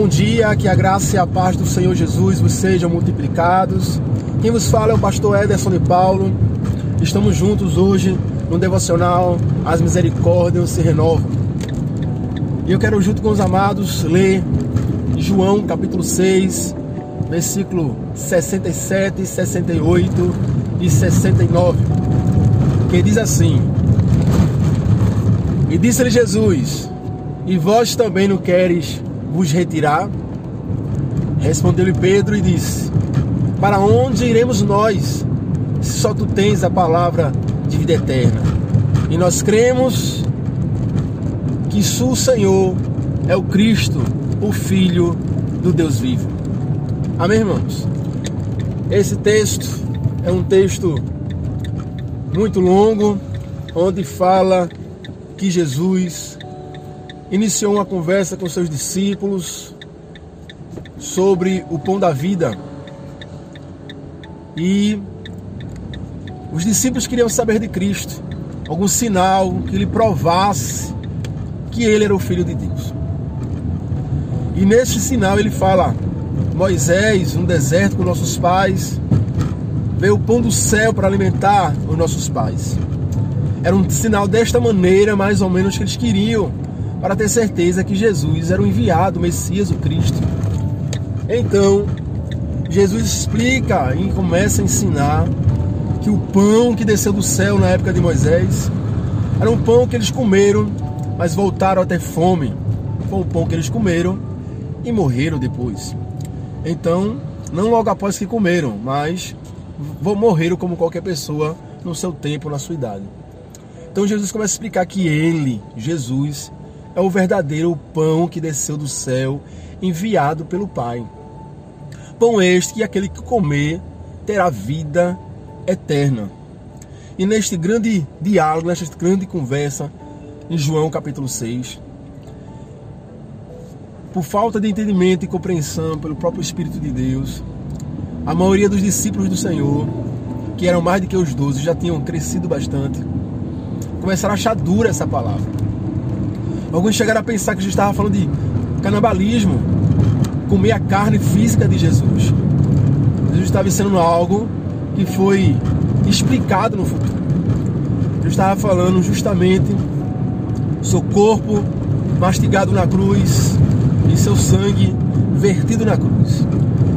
Bom dia, que a graça e a paz do Senhor Jesus vos sejam multiplicados. Quem vos fala é o pastor Ederson de Paulo. Estamos juntos hoje no devocional As Misericórdias se Renovam. E eu quero, junto com os amados, ler João capítulo 6, versículo 67, 68 e 69, que diz assim: E disse-lhe Jesus: E vós também não queres vos retirar? Respondeu-lhe Pedro e disse: Para onde iremos nós, se só tu tens a palavra de vida eterna? E nós cremos que o Senhor é o Cristo, o Filho do Deus vivo. Amém, irmãos? Esse texto é um texto muito longo, onde fala que Jesus iniciou uma conversa com seus discípulos sobre o pão da vida. E os discípulos queriam saber de Cristo, algum sinal que lhe provasse que ele era o filho de Deus. E neste sinal ele fala: Moisés, no deserto com nossos pais, veio o pão do céu para alimentar os nossos pais. Era um sinal desta maneira, mais ou menos, que eles queriam para ter certeza que Jesus era o enviado, o Messias, o Cristo. Então, Jesus explica e começa a ensinar que o pão que desceu do céu na época de Moisés era um pão que eles comeram, mas voltaram a ter fome. Foi um pão que eles comeram e morreram depois. Então, não logo após que comeram, mas morreram como qualquer pessoa no seu tempo, na sua idade. Então Jesus começa a explicar que ele, Jesus, é o verdadeiro pão que desceu do céu, enviado pelo Pai. Pão este que aquele que comer terá vida eterna. E neste grande diálogo, nesta grande conversa, em João capítulo 6, por falta de entendimento e compreensão pelo próprio Espírito de Deus, a maioria dos discípulos do Senhor, que eram mais do que os doze, já tinham crescido bastante, começaram a achar dura essa palavra. Alguns chegaram a pensar que Jesus estava falando de canibalismo, comer a carne física de Jesus. Jesus estava ensinando algo que foi explicado no futuro. Jesus estava falando justamente seu corpo mastigado na cruz e seu sangue vertido na cruz.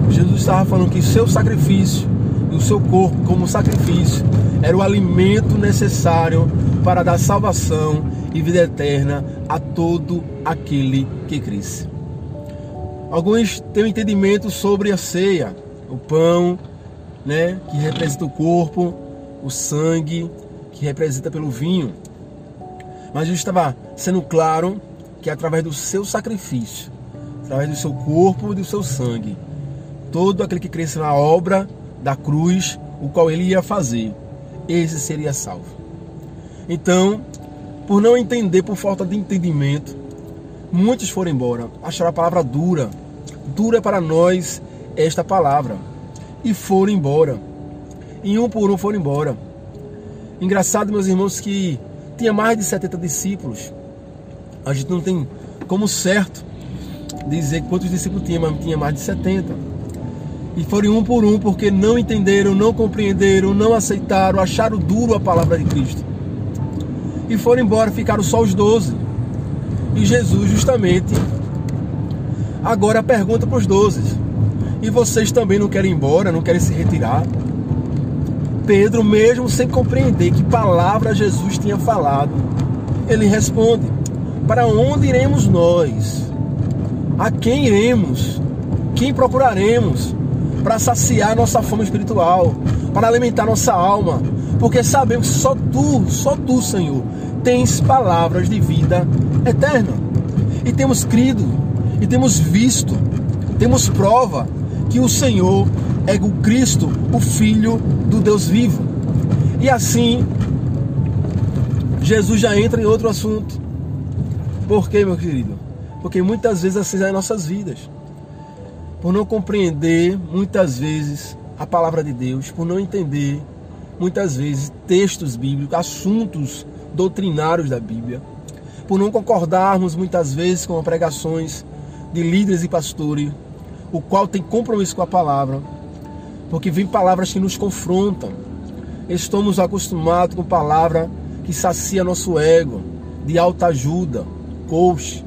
Jesus estava falando que seu sacrifício e o seu corpo como sacrifício era o alimento necessário para dar salvação e vida eterna a todo aquele que cresce. Alguns têm um entendimento sobre a ceia, o pão, né, que representa o corpo, o sangue, que representa pelo vinho. Mas Jesus estava sendo claro que através do seu sacrifício, através do seu corpo e do seu sangue, todo aquele que cresce na obra da cruz, o qual ele ia fazer, esse seria salvo. Então, por não entender, por falta de entendimento, muitos foram embora, acharam a palavra dura. Dura para nós esta palavra. E foram embora. E um por um foram embora. Engraçado, meus irmãos, que tinha mais de 70 discípulos. A gente não tem como certo dizer quantos discípulos tinha, mas tinha mais de 70. E foram um por um porque não entenderam, não compreenderam, não aceitaram, acharam duro a palavra de Cristo e foram embora, ficaram só os doze. E Jesus justamente agora pergunta para os doze: E vocês também não querem ir embora, não querem se retirar? Pedro, mesmo sem compreender que palavra Jesus tinha falado, ele responde: Para onde iremos nós? A quem iremos? Quem procuraremos para saciar nossa fome espiritual, para alimentar nossa alma? Porque sabemos que só tu, só tu, Senhor, tens palavras de vida eterna. E temos crido, e temos visto, temos prova que o Senhor é o Cristo, o Filho do Deus vivo. E assim, Jesus já entra em outro assunto. Por quê, meu querido? Porque muitas vezes assim é nossas vidas. Por não compreender, muitas vezes, a palavra de Deus, por não entender, muitas vezes, textos bíblicos, assuntos doutrinários da Bíblia, por não concordarmos muitas vezes com pregações de líderes e pastores, o qual tem compromisso com a palavra, porque vem palavras que nos confrontam. Estamos acostumados com palavra que sacia nosso ego, de alta ajuda, coach.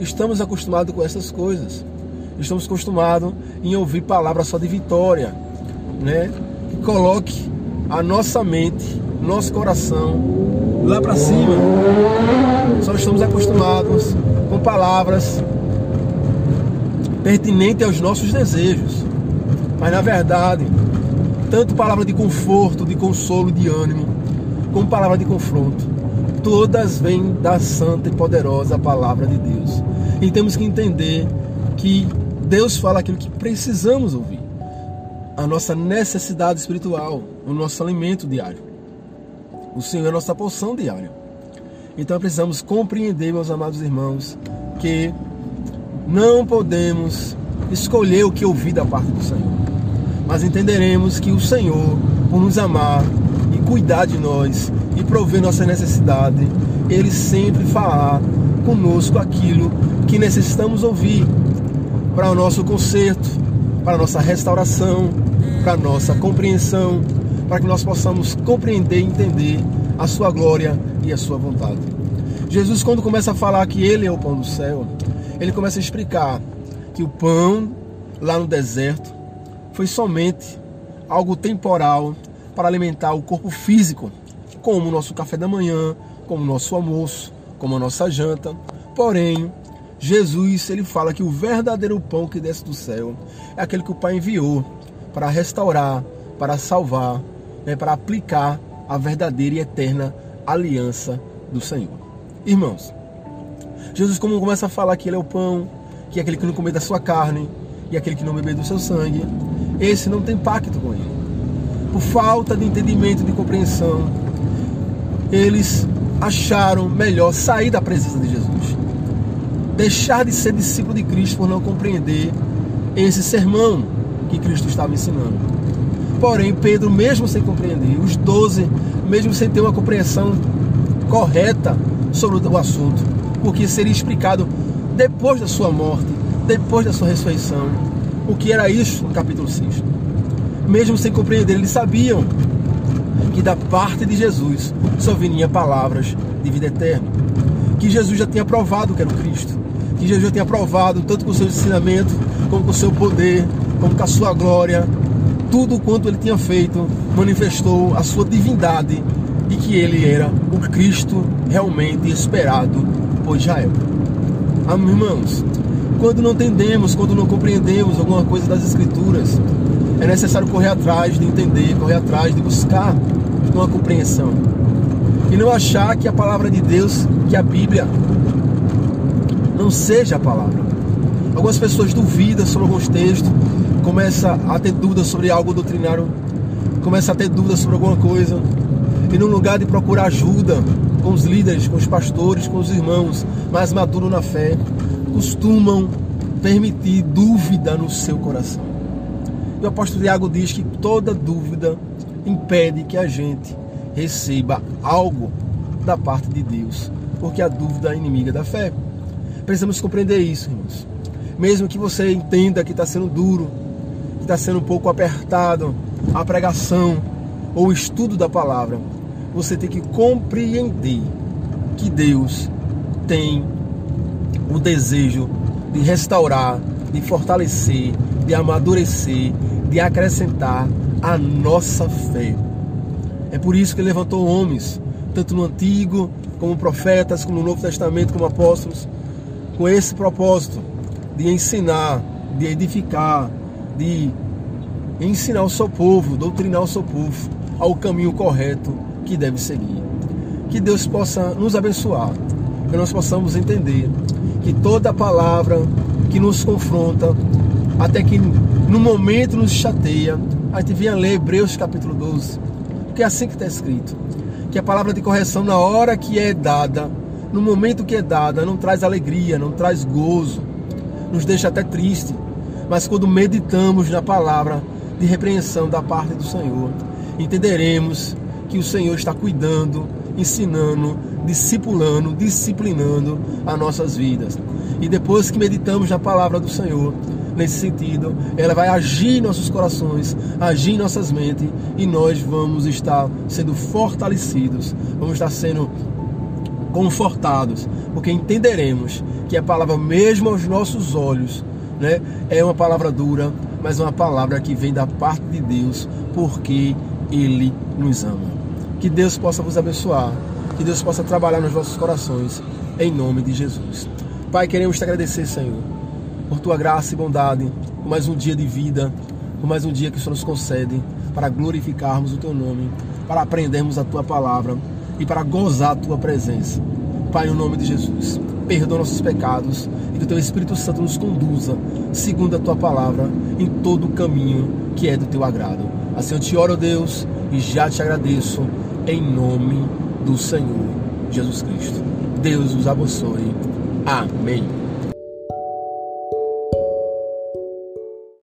Estamos acostumados com essas coisas. Estamos acostumados em ouvir palavras só de vitória, né? Que coloque a nossa mente, nosso coração lá para cima. Só estamos acostumados com palavras pertinentes aos nossos desejos. Mas na verdade, tanto palavra de conforto, de consolo, de ânimo, como palavra de confronto, todas vêm da santa e poderosa palavra de Deus. E temos que entender que Deus fala aquilo que precisamos ouvir. A nossa necessidade espiritual, o nosso alimento diário. O Senhor é a nossa porção diária. Então precisamos compreender, meus amados irmãos, que não podemos escolher o que ouvir da parte do Senhor. Mas entenderemos que o Senhor, por nos amar e cuidar de nós e prover nossa necessidade, Ele sempre fará conosco aquilo que necessitamos ouvir para o nosso conserto, para nossa restauração, para nossa compreensão, para que nós possamos compreender e entender a sua glória e a sua vontade. Jesus, quando começa a falar que Ele é o pão do céu, ele começa a explicar que o pão lá no deserto foi somente algo temporal para alimentar o corpo físico, como o nosso café da manhã, como o nosso almoço, como a nossa janta. Porém, Jesus ele fala que o verdadeiro pão que desce do céu é aquele que o Pai enviou para restaurar, para salvar, né, para aplicar a verdadeira e eterna aliança do Senhor. Irmãos, Jesus como começa a falar que ele é o pão, que é aquele que não comer da sua carne e aquele que não beber do seu sangue, esse não tem pacto com ele. Por falta de entendimento, de compreensão, eles acharam melhor sair da presença de Jesus deixar de ser discípulo de Cristo por não compreender esse sermão que Cristo estava ensinando. Porém, Pedro, mesmo sem compreender, os doze, mesmo sem ter uma compreensão correta sobre o assunto, porque seria explicado depois da sua morte, depois da sua ressurreição, o que era isso no capítulo 6. Mesmo sem compreender, eles sabiam que da parte de Jesus só vinha palavras de vida eterna. Que Jesus já tinha provado que era o Cristo que Jesus tenha provado, tanto com o seu ensinamento, como com o seu poder, como com a sua glória, tudo quanto ele tinha feito manifestou a sua divindade e que ele era o Cristo realmente esperado por Israel. Irmãos? Quando não entendemos, quando não compreendemos alguma coisa das Escrituras, é necessário correr atrás de entender, correr atrás de buscar uma compreensão. E não achar que a palavra de Deus, que a Bíblia, não seja a palavra. Algumas pessoas duvidam sobre alguns textos, começa a ter dúvidas sobre algo doutrinário, começa a ter dúvidas sobre alguma coisa, e no lugar de procurar ajuda com os líderes, com os pastores, com os irmãos mais maduros na fé, costumam permitir dúvida no seu coração. E o apóstolo Tiago diz que toda dúvida impede que a gente receba algo da parte de Deus, porque a dúvida é inimiga da fé. Precisamos compreender isso, irmãos. Mesmo que você entenda que está sendo duro, que está sendo um pouco apertado a pregação ou o estudo da palavra, você tem que compreender que Deus tem o desejo de restaurar, de fortalecer, de amadurecer, de acrescentar a nossa fé. É por isso que levantou homens, tanto no Antigo, como profetas, como no Novo Testamento, como apóstolos, com esse propósito de ensinar, de edificar, de ensinar o seu povo, doutrinar o seu povo ao caminho correto que deve seguir. Que Deus possa nos abençoar, que nós possamos entender que toda palavra que nos confronta, até que no momento nos chateia, a gente venha ler Hebreus capítulo 12, porque é assim que está escrito. Que a palavra de correção, na hora que é dada, no momento que é dada, não traz alegria, não traz gozo, nos deixa até triste. Mas quando meditamos na palavra de repreensão da parte do Senhor, entenderemos que o Senhor está cuidando, ensinando, discipulando, disciplinando as nossas vidas. E depois que meditamos na palavra do Senhor, nesse sentido, ela vai agir em nossos corações, agir em nossas mentes e nós vamos estar sendo fortalecidos, vamos estar sendo confortados, porque entenderemos que a palavra, mesmo aos nossos olhos, né, é uma palavra dura, mas uma palavra que vem da parte de Deus, porque Ele nos ama. Que Deus possa vos abençoar, que Deus possa trabalhar nos vossos corações, em nome de Jesus. Pai, queremos te agradecer, Senhor, por tua graça e bondade, por mais um dia de vida, por mais um dia que o Senhor nos concede para glorificarmos o teu nome, para aprendermos a tua palavra e para gozar a tua presença. Pai, no nome de Jesus, perdoa nossos pecados e que o teu Espírito Santo nos conduza, segundo a tua palavra, em todo o caminho que é do teu agrado. Assim eu te oro, Deus, e já te agradeço, em nome do Senhor Jesus Cristo. Deus os abençoe. Amém.